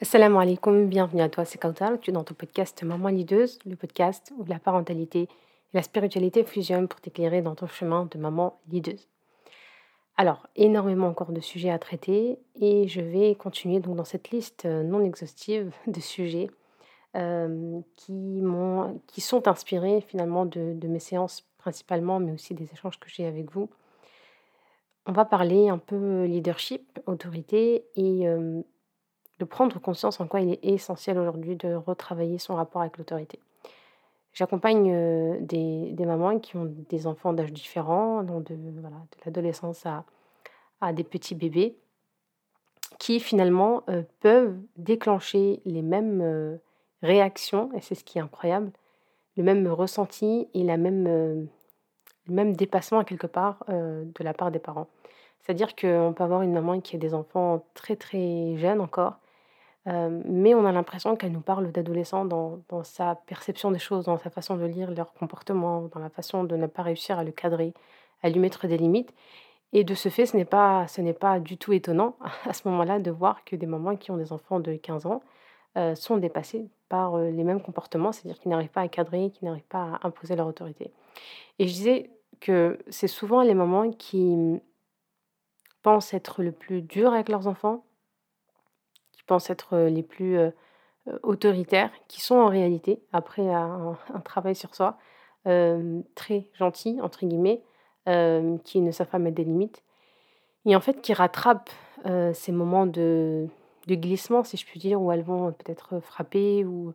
Assalamu alaikum, bienvenue à toi, c'est Kautar, tu es dans ton podcast Maman Lideuse, le podcast où la parentalité et la spiritualité fusionnent pour t'éclairer dans ton chemin de maman lideuse. Alors, énormément encore de sujets à traiter et je vais continuer donc dans cette liste euh, non exhaustive de sujets euh, qui, sont inspirés finalement de, mes séances principalement, mais aussi des échanges que j'ai avec vous. On va parler un peu leadership, autorité et euh, de prendre conscience en quoi il est essentiel aujourd'hui de retravailler son rapport avec l'autorité. J'accompagne euh, des, mamans qui ont des enfants d'âge différents, de, l'adolescence à, à, des petits bébés, qui finalement euh, peuvent déclencher les mêmes euh, réactions, et c'est ce qui est incroyable, le même ressenti et la même, le même dépassement quelque part de la part des parents. C'est-à-dire qu'on peut avoir une maman qui a des enfants très très jeunes encore, euh, mais on a l'impression qu'elle nous parle d'adolescents dans, sa perception des choses, dans sa façon de lire leur comportement, dans la façon de ne pas réussir à le cadrer, à lui mettre des limites. Et de ce fait, ce n'est pas, ce n'est pas du tout étonnant à ce moment-là de voir que des mamans qui ont des enfants de 15 ans euh, sont dépassées par euh, les mêmes comportements, c'est-à-dire qu'ils n'arrivent pas à cadrer, qu'ils n'arrivent pas à imposer leur autorité. Et je disais que c'est souvent les mamans qui pensent être le plus dur avec leurs enfants, pensent être les plus autoritaires, qui sont en réalité, après un, travail sur soi, très gentils, entre guillemets, qui ne savent pas mettre des limites, et en fait qui rattrapent ces moments de, glissement, si je puis dire, où elles vont peut-être frapper ou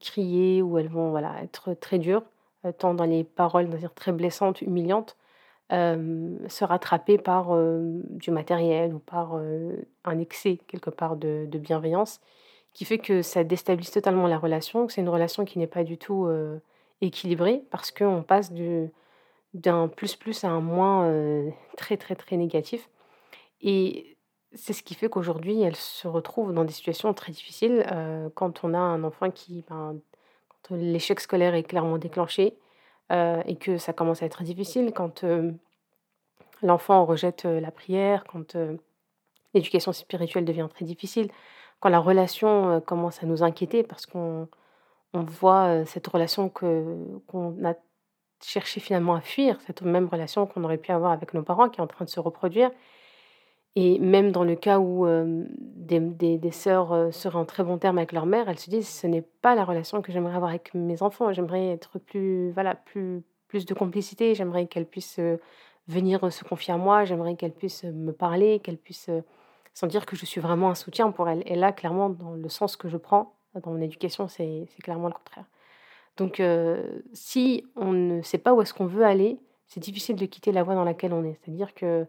crier, où elles vont voilà, être très dures, tant dans les paroles, dire très blessantes, humiliantes, se rattraper par du matériel ou par un excès quelque part de, bienveillance qui fait que ça déstabilise totalement la relation, que c'est une relation qui n'est pas du tout équilibrée parce qu'on passe d'un plus plus à un moins très très très négatif. Et c'est ce qui fait qu'aujourd'hui, elle se retrouve dans des situations très difficiles quand on a un enfant qui, ben, quand l'échec scolaire est clairement déclenché, euh, et que ça commence à être difficile quand euh, l'enfant rejette euh, la prière, quand l'éducation spirituelle devient très difficile, quand la relation commence à nous inquiéter parce qu'on on voit cette relation qu'on a cherché finalement à fuir, cette même relation qu'on aurait pu avoir avec nos parents qui est en train de se reproduire et même dans le cas où des, des, sœurs seraient en très bon terme avec leur mère, elles se disent ce n'est pas la relation que j'aimerais avoir avec mes enfants. J'aimerais être plus, voilà, plus, plus de complicité. J'aimerais qu'elles puissent venir se confier à moi. J'aimerais qu'elles puissent me parler, qu'elles puissent sentir que je suis vraiment un soutien pour elles. Et là, clairement, dans le sens que je prends dans mon éducation, c'est clairement le contraire. Donc, si on ne sait pas où est-ce qu'on veut aller, c'est difficile de quitter la voie dans laquelle on est. C'est-à-dire que euh,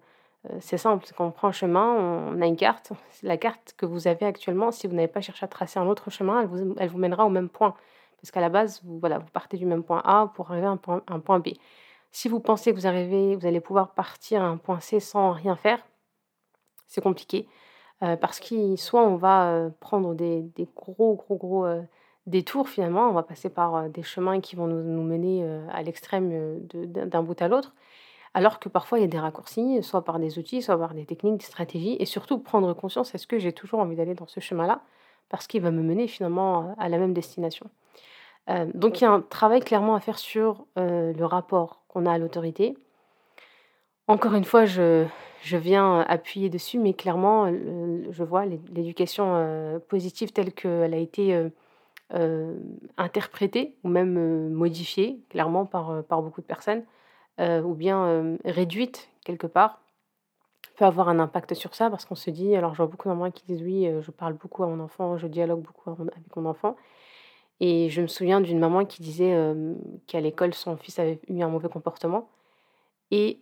c'est simple, quand on prend un chemin, on a une carte. La carte que vous avez actuellement, si vous n'avez pas cherché à tracer un autre chemin, elle vous, elle vous mènera au même point. Parce qu'à la base, vous, voilà, vous partez du même point A pour arriver à un point, B. Si vous pensez que vous, arrivez, vous allez pouvoir partir à un point C sans rien faire, c'est compliqué. Euh, parce que soit on va euh, prendre des, des, gros, gros, gros détours finalement, on va passer par des chemins qui vont nous mener à l'extrême d'un bout à l'autre alors que parfois il y a des raccourcis, soit par des outils, soit par des techniques, des stratégies, et surtout prendre conscience, est-ce que j'ai toujours envie d'aller dans ce chemin-là, parce qu'il va me mener finalement à la même destination. Euh, donc il y a un travail clairement à faire sur euh, le rapport qu'on a à l'autorité. Encore une fois, je, viens appuyer dessus, mais clairement, je vois l'éducation euh, positive telle qu'elle a été interprétée ou même modifiée, clairement, par beaucoup de personnes. Euh, ou bien euh, réduite quelque part, peut avoir un impact sur ça parce qu'on se dit, alors je vois beaucoup d'enfants qui disent oui, euh, je parle beaucoup à mon enfant, je dialogue beaucoup avec mon enfant. Et je me souviens d'une maman qui disait qu'à l'école, son fils avait eu un mauvais comportement. Et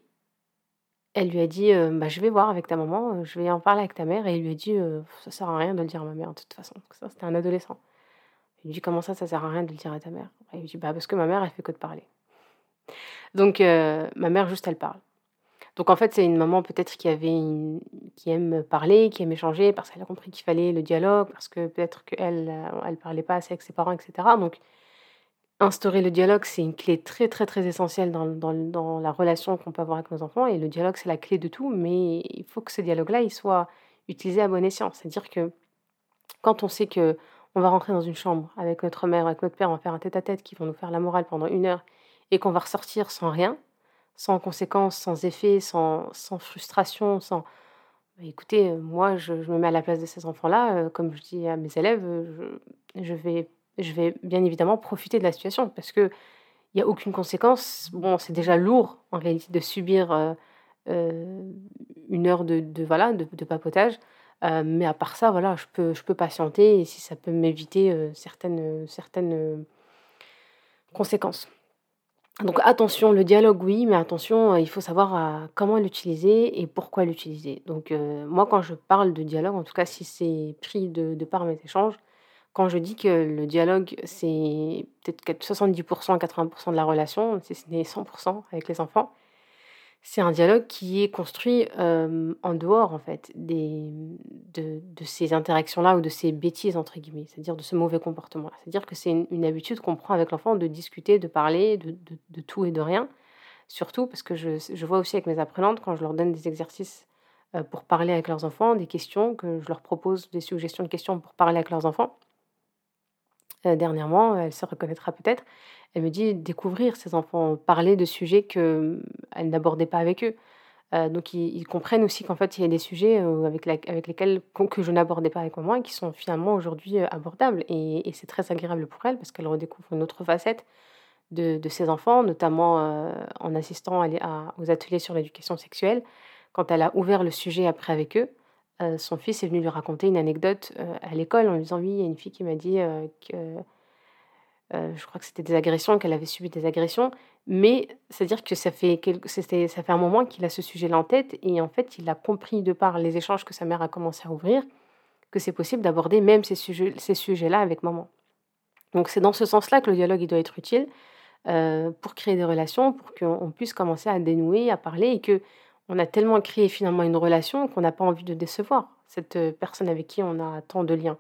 elle lui a dit bah, Je vais voir avec ta maman, je vais en parler avec ta mère. Et il lui a dit Ça sert à rien de le dire à ma mère, de toute façon. Ça, c'était un adolescent. Il lui dit Comment ça, ça sert à rien de le dire à ta mère? Il lui dit bah, Parce que ma mère, elle fait que de parler. Donc, euh, ma mère, juste, elle parle. Donc, en fait, c'est une maman peut-être qui avait qui aime parler, qui aime échanger, parce qu'elle a compris qu'il fallait le dialogue, parce que peut-être qu'elle euh, elle parlait pas assez avec ses parents, etc. Donc, instaurer le dialogue, c'est une clé très, très, très essentielle dans, dans, la relation qu'on peut avoir avec nos enfants. Et le dialogue, c'est la clé de tout, mais il faut que ce dialogue-là, il soit utilisé à bon escient. C'est-à-dire que Quand on sait que on va rentrer dans une chambre avec notre mère, avec notre père, on va faire un tête-à-tête qui vont nous faire la morale pendant une heure et qu'on va ressortir sans rien, sans conséquences, sans effet, sans, sans frustration, sans... Bah, écoutez, euh, moi, je, me mets à la place de ces enfants-là. euh, comme je dis à mes élèves, euh, je, vais, je vais bien évidemment profiter de la situation parce que il n'y a aucune conséquence. Bon, c'est déjà lourd en réalité de subir une heure de, de, voilà, de, papotage. Mais à part ça, voilà, je peux, je peux patienter et si ça peut m'éviter certaines, certaines conséquences. Donc attention, le dialogue, oui, mais attention, euh, il faut savoir euh, comment l'utiliser et pourquoi l'utiliser. Donc euh, moi, quand je parle de dialogue, en tout cas si c'est pris de, de par mes échanges, quand je dis que le dialogue, c'est peut-être 70%, 80% de la relation, si ce n'est 100% avec les enfants, c'est un dialogue qui est construit euh, en dehors, en fait, des, de, de ces interactions-là ou de ces bêtises, entre guillemets, c'est-à-dire de ce mauvais comportement-là. C'est-à-dire que c'est une, habitude qu'on prend avec l'enfant de discuter, de parler de, de- de tout et de rien. Surtout parce que je, je vois aussi avec mes apprenantes, quand je leur donne des exercices euh, pour parler avec leurs enfants, des questions, que je leur propose des suggestions de questions pour parler avec leurs enfants. Euh, dernièrement, elle se reconnaîtra peut-être, elle me dit découvrir ses enfants, parler de sujets qu'elle n'abordait pas avec eux. Heu, donc ils comprennent aussi qu'en fait, il y a des sujets, heu, avec avec lesquels que je n'abordais pas avec maman et qui sont finalement aujourd'hui, abordables et c'est très agréable pour elle parce qu'elle redécouvre une autre facette de ses enfants, notamment, en assistant aux ateliers sur l'éducation sexuelle. Quand elle a ouvert le sujet après avec eux, heu, son fils est venu lui raconter une anecdote, heu, à l'école en lui disant: «Oui, il y a une fille qui m'a dit, heu, que» je crois que c'était des agressions, qu'elle avait subi des agressions, mais c'est-à-dire que ça fait quelque ça fait un moment qu'il a ce sujet-là en tête et en fait, il a compris de par les échanges que sa mère a commencé à ouvrir, que c'est possible d'aborder même ces sujets ces sujets-là avec maman. Donc c'est dans ce sens-là que le dialogue, il doit être utile, pour créer des relations, pour qu'on on puisse commencer à dénouer, à parler et que on a tellement créé finalement une relation qu'on n'a pas envie de décevoir cette, heu, personne avec qui on a tant de liens.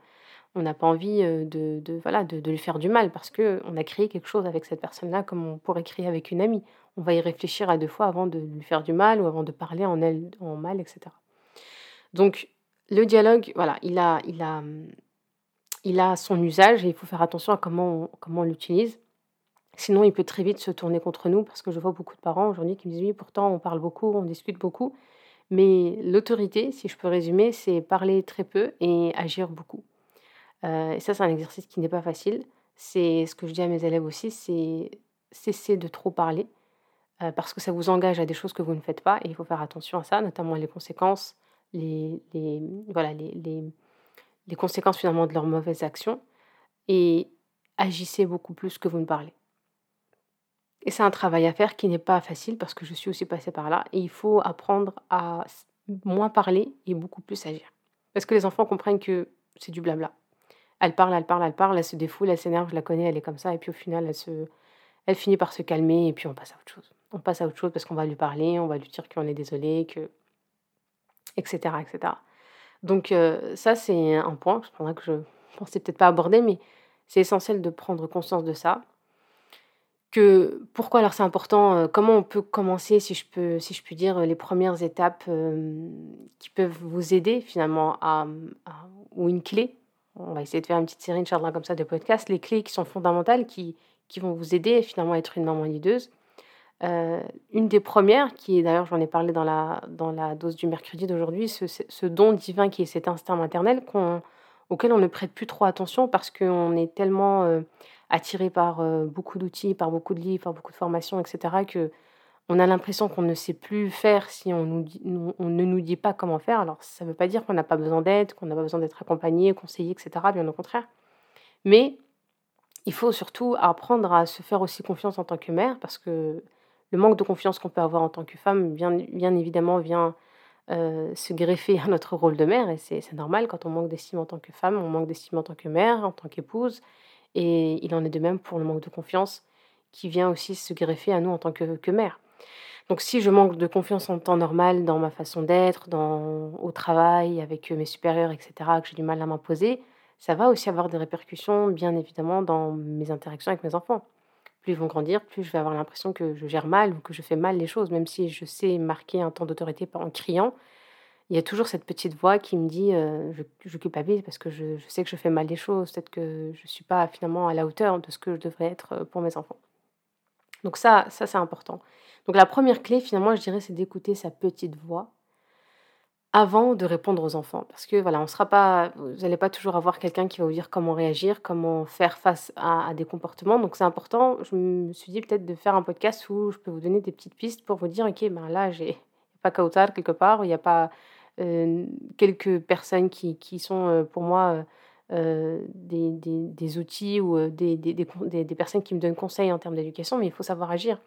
On n'a pas envie, heu, de lui faire du mal parce qu'on a créé quelque chose avec cette personne-là comme on pourrait créer avec une amie. On va y réfléchir à 2 fois avant de lui faire du mal ou avant de parler en elle en mal et cetera. Donc le dialogue, voilà, il a son usage et il faut faire attention à comment on l'utilise. Sinon, il peut très vite se tourner contre nous parce que je vois beaucoup de parents aujourd'hui qui me disent: «Oui, pourtant on parle beaucoup, on discute beaucoup». Mais l'autorité, si je peux résumer, c'est parler très peu et agir beaucoup. Heu et ça, c'est un exercice qui n'est pas facile. C'est ce que je dis à mes élèves aussi, c'est cesser de trop parler, heu, parce que ça vous engage à des choses que vous ne faites pas et il faut faire attention à ça, notamment les conséquences, les voilà, les conséquences finalement de leurs mauvaises actions et agissez beaucoup plus que vous ne parlez. Et c'est un travail à faire qui n'est pas facile parce que je suis aussi passée par là et il faut apprendre à moins parler et beaucoup plus agir. Parce que les enfants comprennent que c'est du blabla. Elle parle, elle parle, elle parle, elle se défoule, elle s'énerve, je la connais, elle est comme ça et puis au final, elle se elle finit par se calmer et puis on passe à autre chose. On passe à autre chose parce qu'on va lui parler, on va lui dire qu'on est désolé, que et cetera et cetera. Donc heu, ça, c'est un point, que je pensais peut-être pas aborder, mais c'est essentiel de prendre conscience de ça. Que pourquoi alors c'est important, heu, comment on peut commencer, si je peux si je puis dire, les premières étapes, hem, qui peuvent vous aider finalement à, ou une clé? On va essayer de faire une petite série, inch'Allah, comme ça de podcasts, les clés qui sont fondamentales, qui qui vont vous aider finalement à être une maman leaduse. Heu, une des premières qui est d'ailleurs j'en ai parlé dans la dans la dose du mercredi d'aujourd'hui, ce ce don divin qui est cet instinct maternel auquel on ne prête plus trop attention parce qu'on est tellement, attiré par, heu, beaucoup d'outils, par beaucoup de livres, par beaucoup de formations et cetera, qu'on a l'impression qu'on ne sait plus faire si on on ne nous dit pas comment faire. Alors ça ne veut pas dire qu'on n'a pas besoin d'aide, qu'on n'a pas besoin d'être accompagné, conseillé et cetera, bien au contraire. Mais il faut surtout apprendre à se faire aussi confiance en tant que mère parce que le manque de confiance qu'on peut avoir en tant que femme, bien évidemment, vient, heu, se greffer à notre rôle de mère et c'est normal quand on manque d'estime en tant que femme, on manque d'estime en tant que mère, en tant qu'épouse et il en est de même pour le manque de confiance qui vient aussi se greffer à nous en tant que que mère. Donc si je manque de confiance en temps normal dans ma façon d'être, dans au travail, avec, heu, mes supérieurs et cetera, que j'ai du mal à m'imposer, ça va aussi avoir des répercussions, bien évidemment, dans mes interactions avec mes enfants. Plus ils vont grandir, plus je vais avoir l'impression que je gère mal ou que je fais mal les choses, même si je sais marquer un temps d'autorité en criant. Il y a toujours cette petite voix qui me dit je, je, culpabilise parce que je, sais que je fais mal les choses, peut-être que je ne suis pas finalement à la hauteur de ce que je devrais être pour mes enfants. Donc ça, ça c'est important. Donc la première clé, finalement, je dirais, c'est d'écouter sa petite voix avant de répondre aux enfants. Parce que voilà, on sera pas, vous n'allez pas toujours avoir quelqu'un qui va vous dire comment réagir, comment faire face à, des comportements. Donc c'est important. Je me suis dit peut-être de faire un podcast où je peux vous donner des petites pistes pour vous dire, ok, ben là, j'ai pas Kautar quelque part, il n'y a pas euh, quelques personnes qui, qui sont euh, pour moi euh, des, des, outils ou des, des, personnes qui me donnent conseil en termes d'éducation, mais il faut savoir agir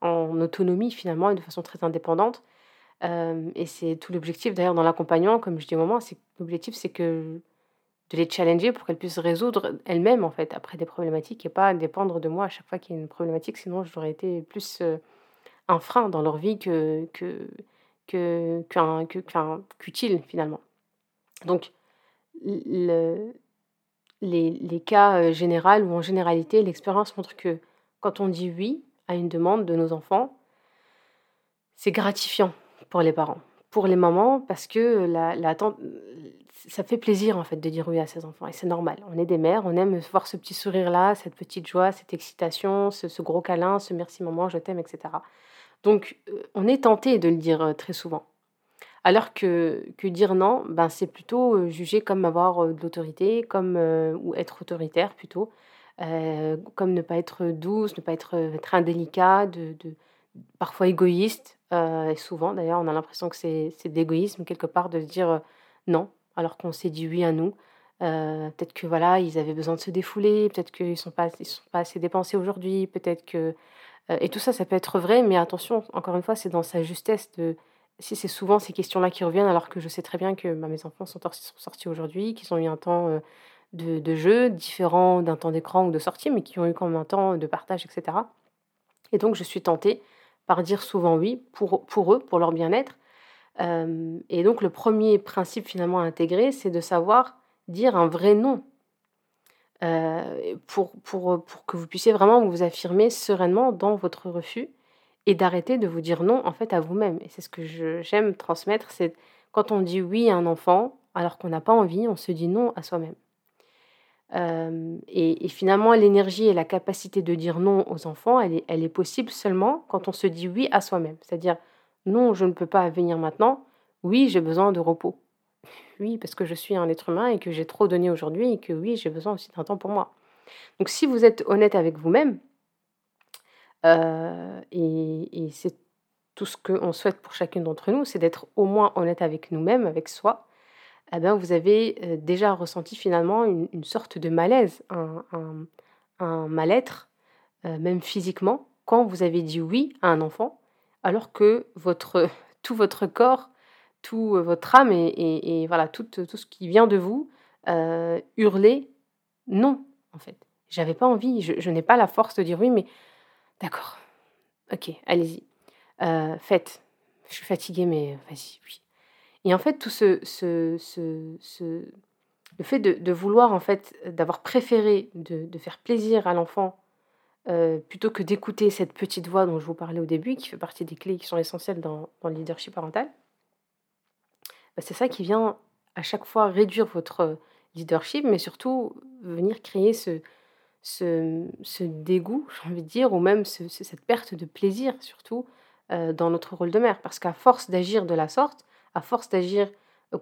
en autonomie finalement et de façon très indépendante. Et c'est tout l'objectif d'ailleurs dans l'accompagnement, comme je dis au moment, l'objectif c'est que de les challenger pour qu'elles puissent résoudre elles-mêmes en fait après des problématiques et pas dépendre de moi à chaque fois qu'il y a une problématique, sinon j'aurais été plus un frein dans leur vie que qu'utile finalement. Donc le, les, les, cas généraux ou en généralité, l'expérience montre que quand on dit oui à une demande de nos enfants, c'est gratifiant pour les parents. Pour les mamans, parce que la, la ça fait plaisir en fait de dire oui à ses enfants et c'est normal. On est des mères, on aime voir ce petit sourire là, cette petite joie, cette excitation, ce, gros câlin, ce merci maman, je t'aime, etc. Donc euh, on est tenté de le dire euh, très souvent. Alors que, que dire non, ben, c'est plutôt euh, jugé comme avoir de l'autorité, comme ou être autoritaire plutôt, comme ne pas être douce, ne pas être très indélicat, de, de parfois égoïste. Et souvent, d'ailleurs, on a l'impression que c'est d'égoïsme quelque part de dire non, alors qu'on s'est dit oui à nous. Peut-être que voilà, ils avaient besoin de se défouler, peut-être qu'ils ne sont, pas, sont pas assez dépensés aujourd'hui, peut-être que. Et tout ça, ça peut être vrai, mais attention, encore une fois, c'est dans sa justesse de. Si c'est souvent ces questions-là qui reviennent, alors que je sais très bien que bah, mes enfants sont, sortis aujourd'hui, qu'ils ont eu un temps de, de, jeu différent d'un temps d'écran ou de sortie, mais qui ont eu quand même un temps de partage, etc. Et donc, je suis tentée par dire souvent oui pour, pour eux, pour leur bien-être. Euh, et donc le premier principe finalement à intégrer, c'est de savoir dire un vrai non. Euh, pour, pour, pour que vous puissiez vraiment vous affirmer sereinement dans votre refus et d'arrêter de vous dire non en fait à vous-même. Et c'est ce que j'aime transmettre, c'est quand on dit oui à un enfant alors qu'on n'a pas envie, on se dit non à soi-même et, finalement, l'énergie et la capacité de dire non aux enfants, elle est, elle est possible seulement quand on se dit oui à soi-même. C'est-à-dire, non, je ne peux pas venir maintenant. Oui, j'ai besoin de repos. Oui, parce que je suis un être humain et que j'ai trop donné aujourd'hui et que oui, j'ai besoin aussi d'un temps pour moi. Donc, si vous êtes honnête avec vous-même, et, et c'est tout ce qu'on souhaite pour chacune d'entre nous, c'est d'être au moins honnête avec nous-mêmes, avec soi, eh bien, vous avez déjà ressenti finalement une, sorte de malaise, un, mal-être, même physiquement, quand vous avez dit oui à un enfant, alors que tout votre corps, tout votre âme et, voilà tout, tout, ce qui vient de vous hurlait non, en fait. J'avais pas envie, je, n'ai pas la force de dire oui, mais d'accord, ok, allez-y, faites. Je suis fatiguée, mais vas-y, oui. Et en fait, tout ce, ce, ce, le fait de, vouloir, en fait, d'avoir préféré de, faire plaisir à l'enfant euh, plutôt que d'écouter cette petite voix dont je vous parlais au début, qui fait partie des clés qui sont essentielles dans, le leadership parental, c'est ça qui vient à chaque fois réduire votre leadership, mais surtout venir créer ce, dégoût, j'ai envie de dire, ou même cette perte de plaisir, surtout, euh, dans notre rôle de mère. Parce qu'à force d'agir de la sorte, à force d'agir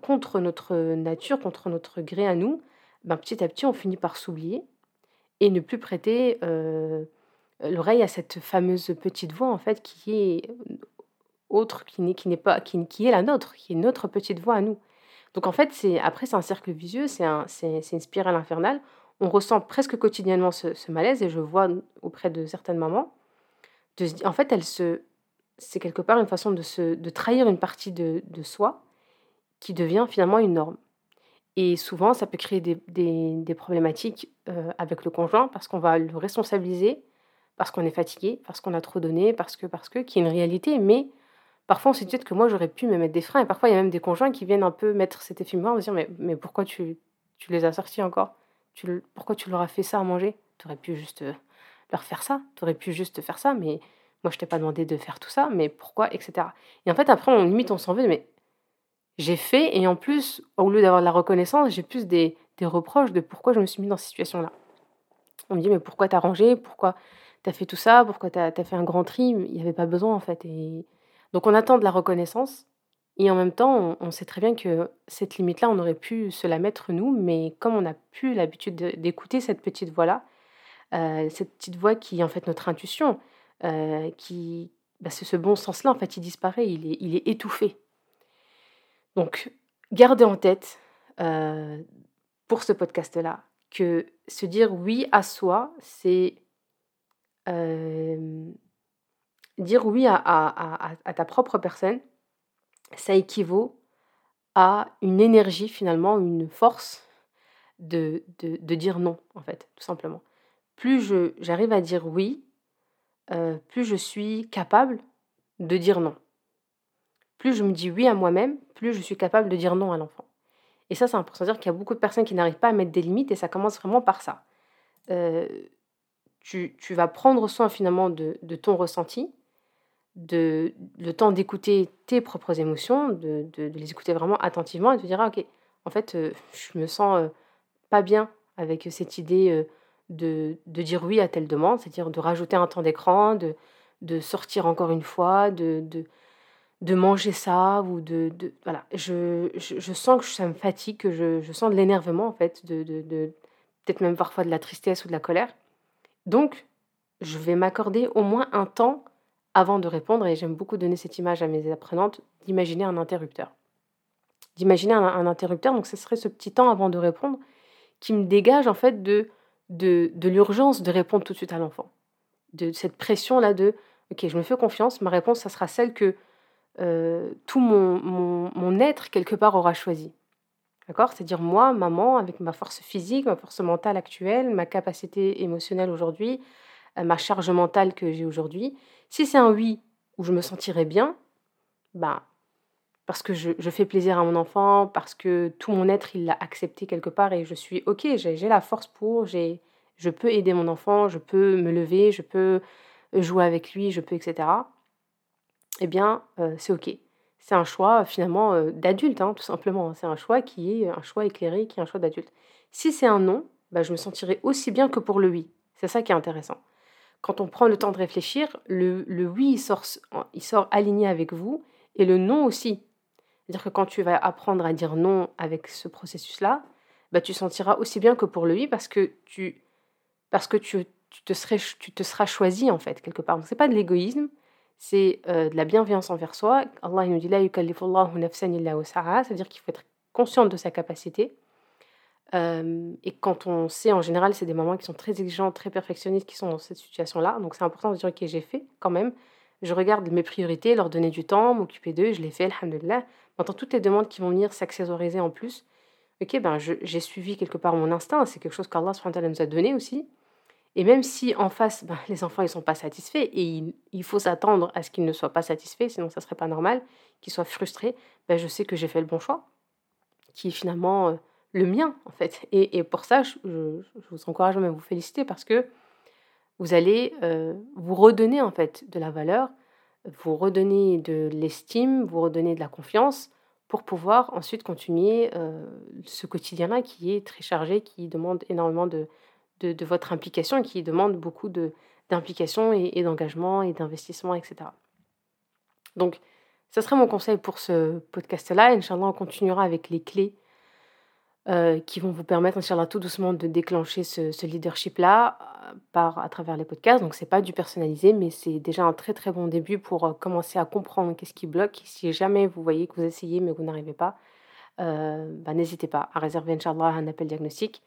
contre notre nature, contre notre gré à nous, ben, petit à petit, on finit par s'oublier et ne plus prêter l'oreille à cette fameuse petite voix, en fait, qui est autre, qui n'est, pas, qui, est la nôtre, qui est notre petite voix à nous. Donc en fait, c'est après, c'est un cercle vicieux, c'est, un, c'est, une spirale infernale. On ressent presque quotidiennement ce, malaise et je vois auprès de certaines mamans, en fait, elles se, c'est quelque part une façon de trahir une partie de, soi qui devient finalement une norme. Et souvent, ça peut créer des, problématiques euh, avec le conjoint parce qu'on va le responsabiliser, parce qu'on est fatigué, parce qu'on a trop donné, parce que, parce que, qui est une réalité. Mais parfois, on se dit peut-être que moi, j'aurais pu me mettre des freins. Et parfois, il y a même des conjoints qui viennent un peu mettre cet effet en dire mais, pourquoi tu, tu les as sortis encore? Pourquoi tu leur as fait ça à manger? Tu aurais pu juste euh, leur faire ça, tu aurais pu juste faire ça, mais moi, je t'ai pas demandé de faire tout ça, mais pourquoi, etc. Et en fait, après, on limite, on s'en veut, mais j'ai fait et en plus, au lieu d'avoir de la reconnaissance, j'ai plus des, des reproches de pourquoi je me suis mis dans cette situation-là. On me dit, mais pourquoi t'as rangé? Pourquoi t'as fait tout ça? Pourquoi t'as as fait un grand tri? Il n'y avait pas besoin, en fait. Et... Donc, on attend de la reconnaissance. Et en même temps, on, sait très bien que cette limite-là, on aurait pu se la mettre nous, mais comme on n'a plus l'habitude d'écouter cette petite voix-là, euh, cette petite voix qui est en fait notre intuition, euh, qui, bah, ce bon sens-là, en fait, il disparaît, il est, il est étouffé. Donc, gardez en tête euh, pour ce podcast-là que se dire oui à soi, c'est dire oui à, ta propre personne, ça équivaut à une énergie finalement, une force de, de, dire non, en fait, tout simplement. Plus j'arrive à dire oui, euh, plus je suis capable de dire non. Plus je me dis oui à moi-même, plus je suis capable de dire non à l'enfant. Et ça, c'est important. dire qu'il y a beaucoup de personnes qui n'arrivent pas à mettre des limites et ça commence vraiment par ça. Euh, tu, vas prendre soin finalement de, ton ressenti, de, le temps d'écouter tes propres émotions, de, les écouter vraiment attentivement et te dire, ah, ok, en fait, euh, je me sens euh, pas bien avec cette idée de, dire oui à telle demande, c'est-à-dire de rajouter un temps d'écran, de, de sortir encore une fois, de, de manger ça ou de, voilà. Je, je, sens que ça me fatigue que je, je sens de l'énervement en fait de, de, peut-être même parfois de la tristesse ou de la colère. Donc je vais m'accorder au moins un temps avant de répondre et j'aime beaucoup donner cette image à mes apprenantes d'imaginer un interrupteur d'imaginer un, interrupteur donc ce serait ce petit temps avant de répondre qui me dégage en fait de de, de l'urgence de répondre tout de suite à l'enfant de cette pression là de ok je me fais confiance ma réponse ça sera celle que euh, tout mon, mon, être, quelque part, aura choisi. D'accord? C'est-à-dire moi, maman, avec ma force physique, ma force mentale actuelle, ma capacité émotionnelle aujourd'hui, euh, ma charge mentale que j'ai aujourd'hui. Si c'est un oui où je me sentirais bien, ben, parce que je, fais plaisir à mon enfant, parce que tout mon être, il l'a accepté quelque part et je suis OK, j'ai la force pour, je peux aider mon enfant, je peux me lever, je peux jouer avec lui, je peux, etc eh bien, euh, c'est OK. C'est un choix finalement euh, d'adulte, hein, tout simplement. C'est un choix qui est un choix éclairé, qui est un choix d'adulte. Si c'est un non, bah, je me sentirai aussi bien que pour le oui. C'est ça qui est intéressant. Quand on prend le temps de réfléchir, le, oui, il sort, il sort aligné avec vous et le non aussi. C'est-à-dire que quand tu vas apprendre à dire non avec ce processus-là, bah, tu sentiras aussi bien que pour le oui parce que tu, parce que tu, tu, te, serais, tu te seras choisi en fait, quelque part. Ce n'est pas de l'égoïsme, c'est euh, de la bienveillance envers soi. Allah il nous dit illa Ça veut dire qu'il faut être conscient de sa capacité. Et quand on sait, en général, c'est des mamans qui sont très exigeantes, très perfectionnistes, qui sont dans cette situation-là. Donc c'est important de dire Ok, j'ai fait quand même. Je regarde mes priorités, leur donner du temps, m'occuper d'eux, je l'ai fait, alhamdulillah. Maintenant, toutes les demandes qui vont venir s'accessoriser en plus, ok, ben j'ai suivi quelque part mon instinct. C'est quelque chose qu'Allah nous a donné aussi. Et même si en face, ben, les enfants ne sont pas satisfaits, et il, faut s'attendre à ce qu'ils ne soient pas satisfaits, sinon ça serait pas normal, qu'ils soient frustrés, ben, je sais que j'ai fait le bon choix, qui finalement euh, le mien, en fait. Et, pour ça, je, vous encourage même à vous féliciter parce que vous allez euh, vous redonner, en fait, de la valeur, vous redonner de l'estime, vous redonner de la confiance pour pouvoir ensuite continuer euh, ce quotidien-là qui est très chargé, qui demande énormément de, de, votre implication qui demande beaucoup d'implication et, d'engagement et d'investissement, etc. Donc, ce serait mon conseil pour ce podcast-là. Inch'Allah, on continuera avec les clés euh, qui vont vous permettre, Inch'Allah, tout doucement de déclencher ce, leadership-là euh, par, à travers les podcasts. Donc, ce n'est pas du personnalisé, mais c'est déjà un très très bon début pour euh, commencer à comprendre qu'est-ce qui bloque. Si jamais vous voyez que vous essayez mais que vous n'arrivez pas, bah, n'hésitez pas à réserver, Inch'Allah, un appel diagnostic.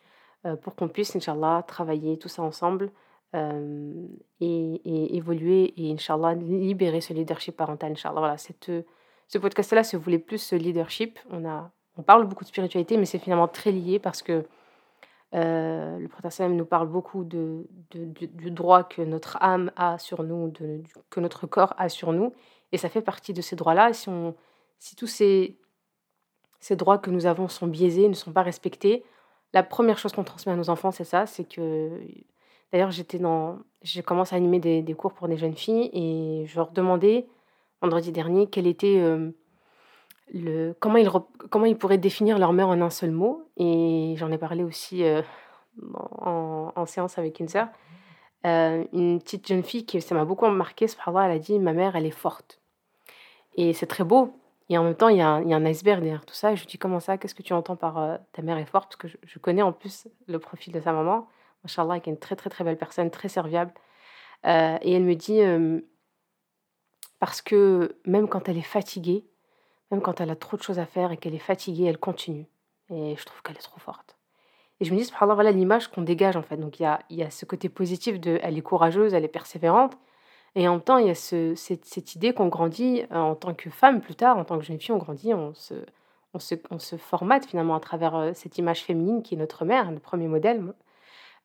Euh, pour qu'on puisse, Inch'Allah, travailler tout ça ensemble euh, et, évoluer et, Inch'Allah, libérer ce leadership parental, Inch'Allah. Voilà, ce podcast-là se voulait plus ce leadership. On, a, on parle beaucoup de spiritualité, mais c'est finalement très lié parce que euh, le prophète nous parle beaucoup de, du droit que notre âme a sur nous, que notre corps a sur nous, et ça fait partie de ces droits-là. Si, si tous ces, ces droits que nous avons sont biaisés, ne sont pas respectés, la première chose qu'on transmet à nos enfants, c'est ça, c'est que... D'ailleurs, j'étais dans... J'ai commencé à animer des, cours pour des jeunes filles et je leur demandais, vendredi dernier, quel était euh, le, comment, ils, comment ils pourraient définir leur mère en un seul mot. Et j'en ai parlé aussi en, en, séance avec une sœur. une petite jeune fille qui, ça m'a beaucoup marqué, elle a dit Ma mère, elle est forte. Et c'est très beau. Et en même temps, il y, a un, il y, a un iceberg derrière tout ça. Et je lui dis Comment ça? Qu'est-ce que tu entends par ta mère est forte? Parce que je, je, connais en plus le profil de sa maman. Machallah, qui est une très, très, très belle personne, très serviable. et elle me dit Parce que même quand elle est fatiguée, même quand elle a trop de choses à faire et qu'elle est fatiguée, elle continue. Et je trouve qu'elle est trop forte. Et je me dis, subhanallah, voilà l'image qu'on dégage en fait. Donc il y a, y a ce côté positif de elle est courageuse, elle est persévérante. Et en même temps, il y a ce, cette, idée qu'on grandit euh, en tant que femme plus tard, en tant que jeune fille, on grandit, on se, on se, on se formate finalement à travers euh, cette image féminine qui est notre mère, notre premier modèle,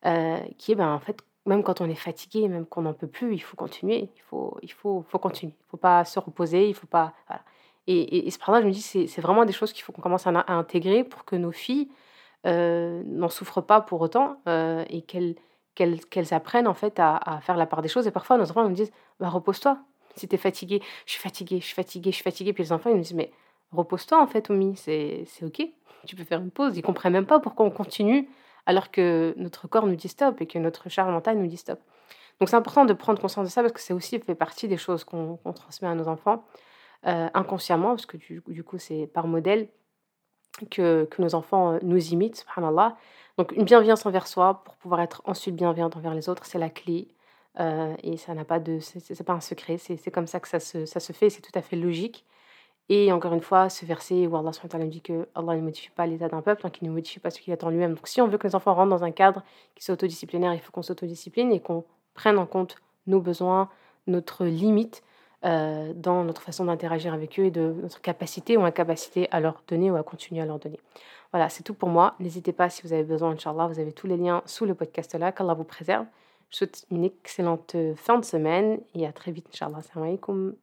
euh, qui est ben, en fait, même quand on est fatigué, même qu'on n'en peut plus, il faut continuer, il faut, il faut, faut continuer. Ne faut pas se reposer, il faut pas. Voilà. Et, et, et je me dis, c'est vraiment des choses qu'il faut qu'on commence à, intégrer pour que nos filles euh, n'en souffrent pas pour autant euh, et qu'elles qu'elles apprennent en fait à, faire la part des choses. Et parfois, nos enfants nous disent bah, repose-toi. Si tu es fatigué, je suis fatigué, je suis fatigué, je suis fatigué. Puis les enfants, ils nous disent mais repose-toi en fait, Oumi, c'est OK. Tu peux faire une pause. Ils comprennent même pas pourquoi on continue alors que notre corps nous dit stop et que notre charge mentale nous dit stop. Donc c'est important de prendre conscience de ça parce que c'est aussi fait partie des choses qu'on transmet à nos enfants euh, inconsciemment, parce que du, coup c'est par modèle que, nos enfants euh, nous imitent, subhanallah. Donc une bienveillance envers soi pour pouvoir être ensuite bienveillante envers les autres, c'est la clé. Euh, et ça n'a pas de, c'est pas un secret, c'est comme ça que ça se, ça se fait, c'est tout à fait logique. Et encore une fois, ce verset où Allah dit que Allah ne modifie pas l'état d'un peuple tant qu'il ne modifie pas ce qu'il attend lui-même. Donc si on veut que les enfants rentrent dans un cadre qui soit autodisciplinaire, il faut qu'on s'autodiscipline et qu'on prenne en compte nos besoins, notre limite euh, dans notre façon d'interagir avec eux et de notre capacité ou incapacité à leur donner ou à continuer à leur donner. Voilà, c'est tout pour moi. N'hésitez pas si vous avez besoin, Inch'Allah, vous avez tous les liens sous le podcast là. Qu'Allah vous préserve. Je vous souhaite une excellente fin de semaine et à très vite, Inch'Allah. Assalamu alaikum.